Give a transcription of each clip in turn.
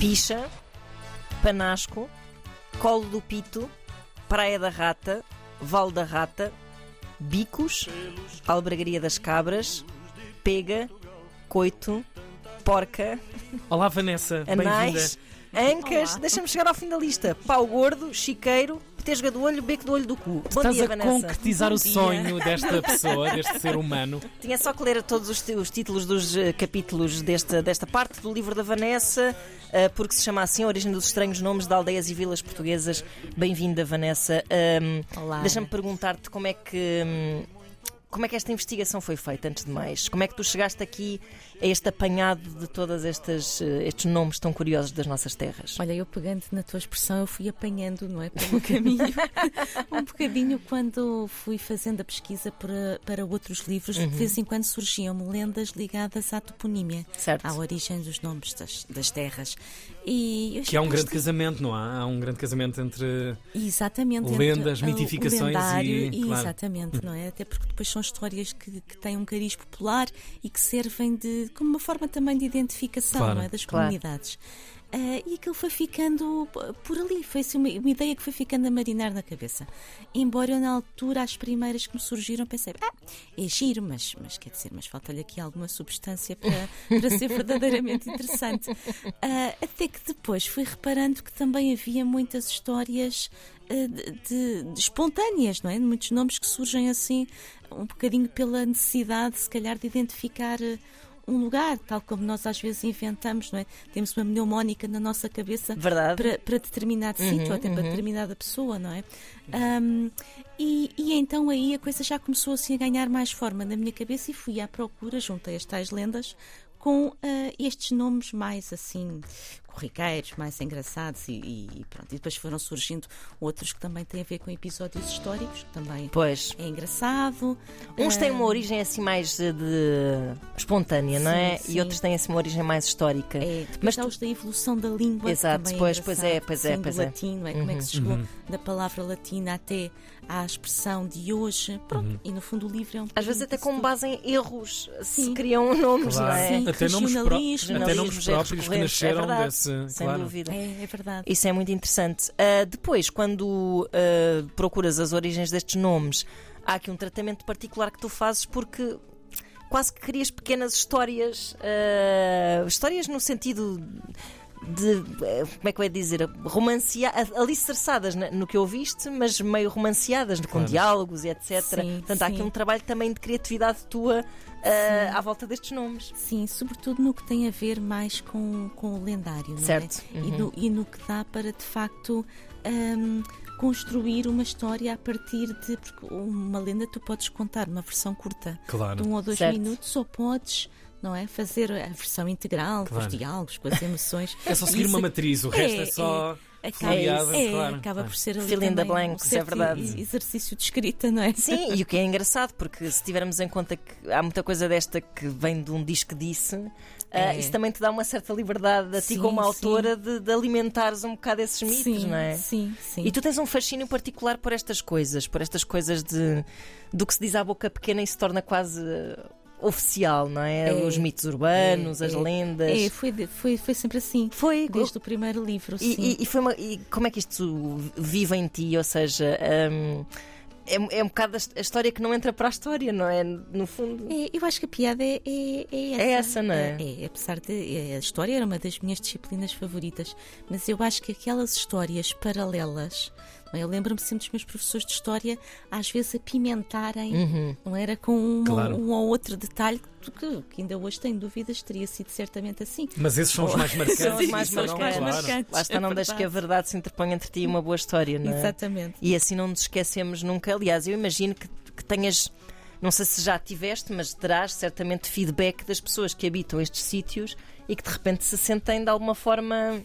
Picha, Panasco, Colo do Pito, Praia da Rata, Val da Rata, Bicos, Albergaria das Cabras, Pega, Coito, Porca, Olá, Vanessa. Bem-vinda. Anais, Ancas, deixa-me chegar ao fim da lista. Pau gordo, chiqueiro, petesga do olho, beco do olho do cu. Bom Estás dia, a Vanessa. concretizar Bom o dia. sonho desta pessoa, deste ser humano. Tinha só que ler todos os, os títulos dos eh, capítulos desta, desta parte do livro da Vanessa, eh, porque se chama assim A Origem dos Estranhos Nomes de Aldeias e Vilas Portuguesas. Bem-vinda, Vanessa. Ahm, Olá. Deixa-me perguntar-te como é que. hum, Como é que esta investigação foi feita, antes de mais? Como é que tu chegaste aqui a este apanhado de todos estes, eh, estes nomes tão curiosos das nossas terras? Olha, eu pegando na tua expressão, eu fui apanhando, não é? Pelo caminho. um bocadinho quando fui fazendo a pesquisa para, para outros livros, Uhum. de vez em quando surgiam-me lendas ligadas à toponímia, Certo. à origem dos nomes das, das terras. E eu Que há um grande isto- casamento, não há? Há um grande casamento entre. Exatamente. lendas, entre, ah, o mitificações lendário, e- claro. Exatamente, não é? Até porque depois são histórias que, que têm um cariz popular e que servem de, como uma forma também de identificação Claro. não é? das Claro. Ah, e aquilo foi ficando por ali, foi assim, uma, uma ideia que foi ficando a marinar na cabeça. Embora eu, na altura, as primeiras que me surgiram, pensei, ah, é giro, mas, mas quer dizer, mas falta-lhe aqui alguma substância para, para ser verdadeiramente interessante. Ah, até que depois fui reparando que também havia muitas histórias de, de- de espontâneas, não é? Muitos nomes que surgem assim, um bocadinho pela necessidade, se calhar, de identificar. Um lugar, tal como nós às vezes inventamos, não é? Temos uma mnemónica na nossa cabeça para, para determinado sítio ou até para determinada pessoa, não é? Ahm, e, e então aí a coisa já começou assim a ganhar mais forma na minha cabeça e fui à procura, juntei as tais lendas com ah, estes nomes mais assim corriqueiros, mais engraçados e, e pronto. E depois foram surgindo outros que também têm a ver com episódios históricos, que também Pois. é engraçado. Uns têm uma origem assim mais de espontânea, não Sim, é? sim. E outros têm assim uma origem mais histórica. É, depois Mas há os da evolução da língua. Exato, também pois, pois é, engraçado, pois é, pois é. latim, não é? Como é que se chegou da palavra latina até à expressão de hoje. Pronto, e no fundo o livro é um Às vezes até com tudo. base em erros se Sim. criam nomes, Claro. não é? Sim, Até nomes, pró- até nomes Regionalismos, erros próprios que recorrentes, é nasceram desse. Sem claro. dúvida. É, é verdade. Isso é muito interessante. Ah, depois, quando ah, procuras as origens destes nomes, há aqui um tratamento particular que tu fazes porque quase que crias pequenas histórias, ah, histórias no sentido de, eh, como é que eu ia dizer, romancia, alicerçadas no que ouviste, mas meio romanceadas, com Claro. diálogos e etc. Sim, Portanto, há aqui sim. um trabalho também de criatividade tua ah, à volta destes nomes. Sim, sobretudo no que tem a ver mais com, com o lendário, não Certo. é? E, Uhum. no, e no que dá para, de facto, hum, construir uma história a partir de. Porque uma lenda tu podes contar uma versão curta Claro. de um ou dois Certo. minutos, ou podes. Não é? Fazer a versão integral, com Claro. os diálogos, com as emoções. É só seguir Isso uma matriz, o resto é, só. Acaba, folheada, é, claro, acaba por ser ali Fill também blanks, um é verdade. exercício de escrita, não é? Sim, e o que é engraçado, porque se tivermos em conta que há muita coisa desta que vem de um disco disse, ah, É. isso também te dá uma certa liberdade a ti Sim, como sim. autora de, de alimentares um bocado esses mitos, sim, não é? sim, sim. E tu tens um fascínio particular por estas coisas, por estas coisas de do que se diz à boca pequena e se torna quase uh, oficial, não é? É. Os mitos urbanos, É, as é. lendas. É, foi, foi, foi sempre assim. Foi Desde o primeiro livro, sim. e, e- e foi uma- e como é que isto vive em ti? Ou seja, hum, é, é um bocado a história que não entra para a história, não é? No fundo. É, eu acho que a piada é, é, é essa. É essa, não é? É, apesar de. é, a história era uma das minhas disciplinas favoritas, mas eu acho que aquelas histórias paralelas. Eu lembro-me sempre dos meus professores de história às vezes apimentarem, Uhum. não era? Com uma- Claro. um ou outro detalhe que, que- ainda hoje tenho dúvidas, teria sido certamente assim. Mas esses são os mais marcantes. São os mais isso não, marcantes. claro. Lá está, é não deixes que a verdade. verdade se interponha entre ti e uma boa história, não é? Exatamente. E assim não nos esquecemos nunca. Aliás, eu imagino que, que tenhas, não sei se já tiveste, mas terás certamente feedback das pessoas que habitam estes sítios e que de repente se sentem de alguma forma.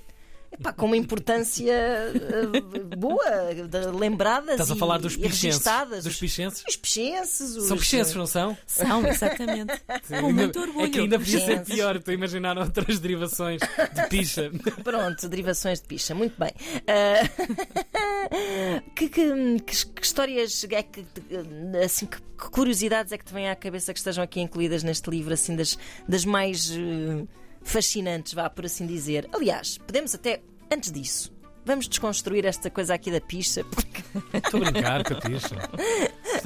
Epá, com uma importância eh, boa, de- lembradas Estás a e- falar dos pichenses. Dos Os, pichenses? os pichenses, os- São pichenses, não são? São, exatamente. Sim, Com muito orgulho. É que ainda podia ser pior. Estou a imaginar outras derivações de picha. Pronto, derivações de picha, muito bem. Ah, que, que- que- que histórias é que assim que, que curiosidades é que te vêm à cabeça que estejam aqui incluídas neste livro, assim, das, das mais. eh, fascinantes, vá por assim dizer. Aliás, podemos até, antes disso, vamos desconstruir esta coisa aqui da picha, porque Estou a brincar com a picha.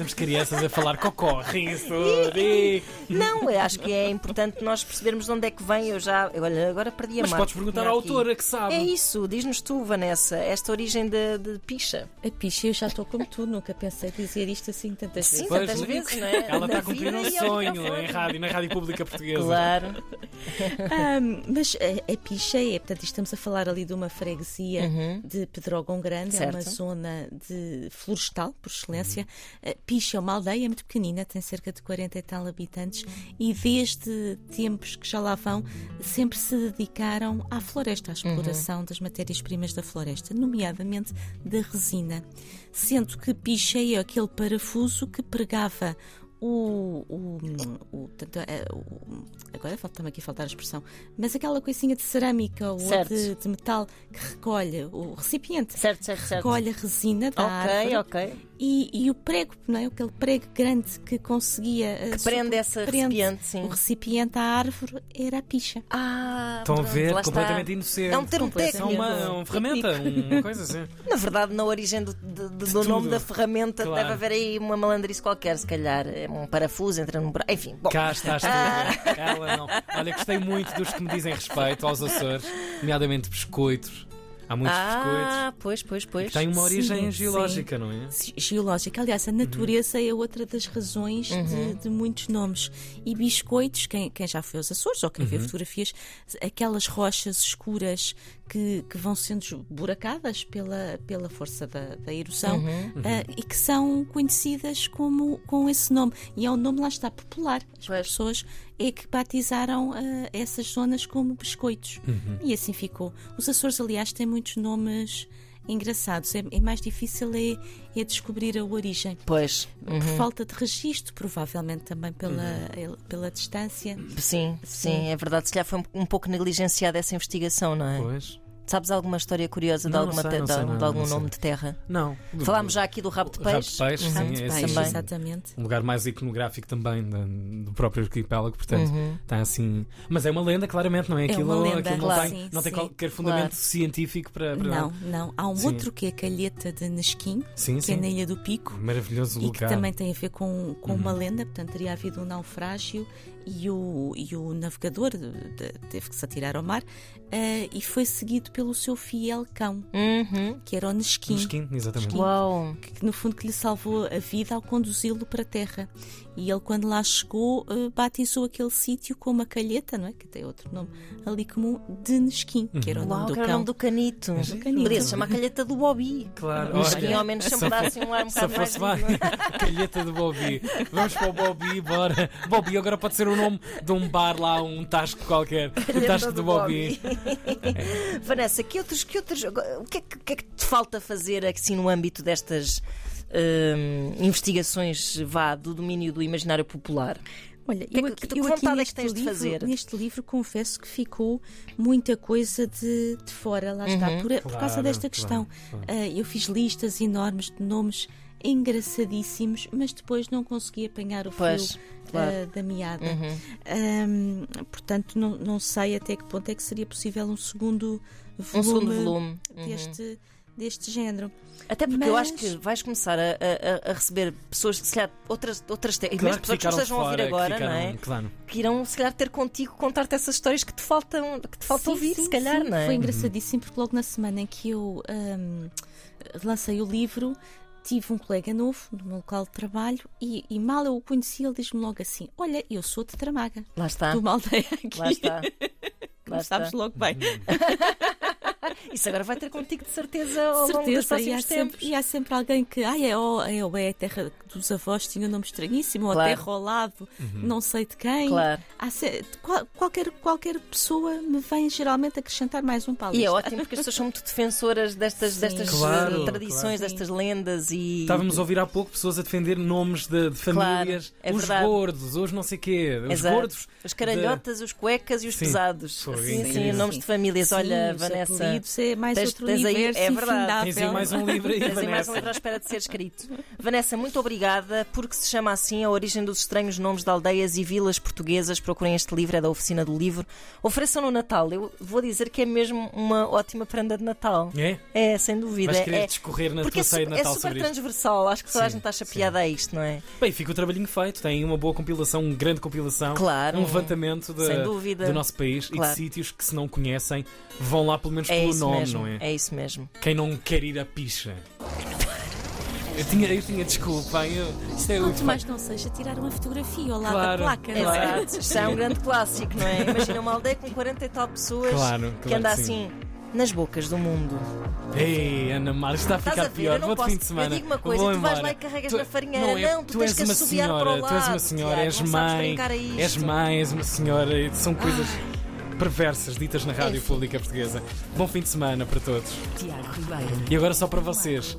Temos crianças a falar cocó, e- não, eu acho que é importante nós percebermos de onde é que vem. Eu já, olha, agora perdi a Mas marca podes perguntar à autora que sabe. É isso, diz-nos tu, Vanessa, esta origem de, de picha. A picha, eu já estou como tu, nunca pensei dizer isto assim tantas Sim, vezes. Tantas vezes, não é? Ela está a cumprir um sonho em rádio, na Rádio Pública Portuguesa. Claro. Ahm, mas a, a Picha é, portanto, estamos a falar ali de uma freguesia Uhum. de Pedrógão Grande, é uma Certo. zona de florestal, por excelência. A Picha é uma aldeia muito pequenina, tem cerca de 40 e tal habitantes, e desde tempos que já lá vão, sempre se dedicaram à floresta, à exploração das matérias-primas da floresta, nomeadamente da resina. Sendo que Picha é aquele parafuso que pregava o, o, o, é, o- agora falta-me aqui faltar a expressão, mas aquela coisinha de cerâmica ou Certo. de, de metal que recolhe o recipiente, Certo, certo, certo. recolhe a resina da árvore Ok, ok. E, e o prego, não é? Aquele prego grande que conseguia eh, Que prende supo- essa prende recipiente, sim. O recipiente à árvore era a picha. Ah, Estão a pronto, ver, lá está. completamente inocente. É um termo. É técnico. uma, uma ferramenta, uma coisa assim. Na verdade, na origem do, de- de- do tudo. nome da ferramenta Claro. deve haver aí uma malandrice qualquer, se calhar. É um parafuso, entra num buraco. Enfim, bom. Cá estás tu. Ah. Ela não. Olha, gostei muito dos que me dizem respeito aos Açores, nomeadamente biscoitos. Há muitos biscoitos. Ah, pois, pois, pois. Que têm uma origem Sim, geológica, não é? Ge- Geológica. Aliás, a natureza é outra das razões de, de muitos nomes. E biscoitos, quem, quem já foi aos Açores ou quem vê fotografias, aquelas rochas escuras que, que vão sendo buracadas pela, pela força da, da erosão ah, e que são conhecidas como, com esse nome. E é um nome, lá está, popular. As Pois. pessoas é que batizaram ah, essas zonas como biscoitos. E assim ficou. Os Açores, aliás, têm muitos nomes engraçados. É, é mais difícil é, é descobrir a origem. Pois. Por Uhum. falta de registro, provavelmente também pela, el- pela distância. Sim, sim, é verdade. Se calhar foi um, um pouco negligenciada essa investigação, não é? Pois. Sabes alguma história curiosa de, Não, não alguma sei, te- não de, sei algum- de algum não nome de terra? Não. Falámos já aqui do rabo de O rabo peixe. de peixe, sim, de esse peixe, também. exatamente. um lugar mais iconográfico também do próprio arquipélago, portanto Uhum. está assim. Mas é uma lenda, claramente, não é? É Aquilo, uma lenda, aquilo não, claro. tem, Sim, não tem sim. qualquer fundamento Claro. científico para. para- Não, não. Há um Sim. outro que é a calheta de Nesquim, que é na Ilha do Pico. Maravilhoso E que lugar. também tem a ver com, com Uhum. uma lenda, portanto teria havido um naufrágio e o, e o navegador de- de- teve que se atirar ao mar eh, e foi seguido pelo seu fiel cão, Uhum. que era o Nesquim. Mesquinho, exatamente. Uau. que no fundo que lhe salvou a vida ao conduzi-lo para a terra. E ele, quando lá chegou, eh, batizou aquele sítio com uma calheta, não é? Que tem outro nome ali comum, de Nesquim, que era o nome Uau, do que era o cão. nome do canito. Do canito. Podia se chamar calheta do Bobby. Claro, olha, que ao menos sempre dá assim um ar um Se bocado mais. calheta do Bobby. Vamos para o Bobby, bora. Bobby agora pode ser o nome de um bar lá, um tasco qualquer. O tasco do Bobby. Vanessa, que outros, que outros, o que, é que, o que é que te falta fazer assim no âmbito destas hum, investigações vá do domínio do imaginário popular? Olha, que é eu que- aqui, que eu aqui é que neste, tens de livro, fazer? neste livro confesso que ficou muita coisa de, de fora, lá está, Uhum. por, por causa Claro, desta claro, questão. claro. Ah, eu fiz listas enormes de nomes engraçadíssimos, mas depois não consegui apanhar o fio Pois, claro. ah, da meada. Uhum. Ahm, portanto, não, não sei até que ponto é que seria possível um segundo Um volume, segundo volume. Uhum. deste, deste género. Até porque eu acho Mas- que vais começar a, a- a receber pessoas, se calhar, outras, outras te- mesmo Claro que pessoas que ficaram estejam a ouvir fora, que agora, ficaram- não é? Claro. Que irão, se calhar, ter contigo contar-te essas histórias que te faltam, que te faltam Sim, ouvir, sim, se calhar, sim. não é? Foi engraçadíssimo porque logo na semana em que eu ahm, lancei o livro, tive um colega novo no meu local de trabalho e, e mal eu o conheci, ele diz-me logo assim: Olha, eu sou de Tramaga, Lá está. de uma aldeia aqui. Lá está. Lá está. Sabes logo bem. Isso agora vai ter contigo de certeza ao longo dos certeza, e há, sempre, e há sempre alguém que, ai, é, oh, é, oh, é a terra dos avós, tinha um nome estranhíssimo, ou a Claro. terra ao lado, não sei de quem. Claro. Há se- qual- qualquer, qualquer pessoa me vem geralmente acrescentar mais um pau. E é ótimo porque as pessoas são muito defensoras destas, Sim. destas Claro, eh, tradições, claro. destas lendas e. Estávamos a ouvir há pouco pessoas a defender nomes de, de famílias. é os verdade. gordos, os não sei quê. Os Exato. gordos. Os caralhotas, os cuecas e os Sim. pesados. Foi sim, sim, nomes de famílias. Sim, Olha, os Vanessa. apelidos ser mais Tens- outro tens aí- é verdade. Tens aí mais um livro aí, Tens aí mais um livro à espera de ser escrito. Vanessa, muito obrigada, porque se chama assim A Origem dos Estranhos Nomes de Aldeias e Vilas Portuguesas. Procurem este livro, é da Oficina do Livro. Ofereçam no Natal. Eu vou dizer que é mesmo uma ótima prenda de Natal. É? É, sem dúvida. Vais querer é, discorrer na porque tua é, ceia de é Natal super sobre isto. transversal. Acho que toda a gente está sim. chapeada a isto, não é? Bem, fica o trabalhinho feito. Tem uma boa compilação, uma grande compilação. Claro. Um levantamento dúvida. do nosso país e Claro. de sítios que, se não conhecem, vão lá pelo menos É pelo isso nome, mesmo. não é? É isso mesmo. Quem não quer ir a picha. Eu tinha, eu tinha desculpa. Eu, isto é Quanto mais não seja tirar uma fotografia ao lado Claro. da placa, não é? Isto é um grande clássico, não é? Imagina uma aldeia com 40 e tal pessoas Claro, que claro anda que sim. assim nas bocas do mundo. Ei, Ana Mar, isto está a Estás ficar a ver? pior. Eu não Vou posso. fim de semana. Eu digo uma coisa, Vou tu vais embora. lá e carregas Tu- na farinheira. Não, é- Não, tu, tu tens és que uma assobiar para o senhora, lado. tu és uma senhora, Tiago, és mãe, és mãe, és uma senhora, são coisas perversas ditas na rádio pública portuguesa. Bom fim de semana para todos. Tiago Ribeiro. E agora só para vocês.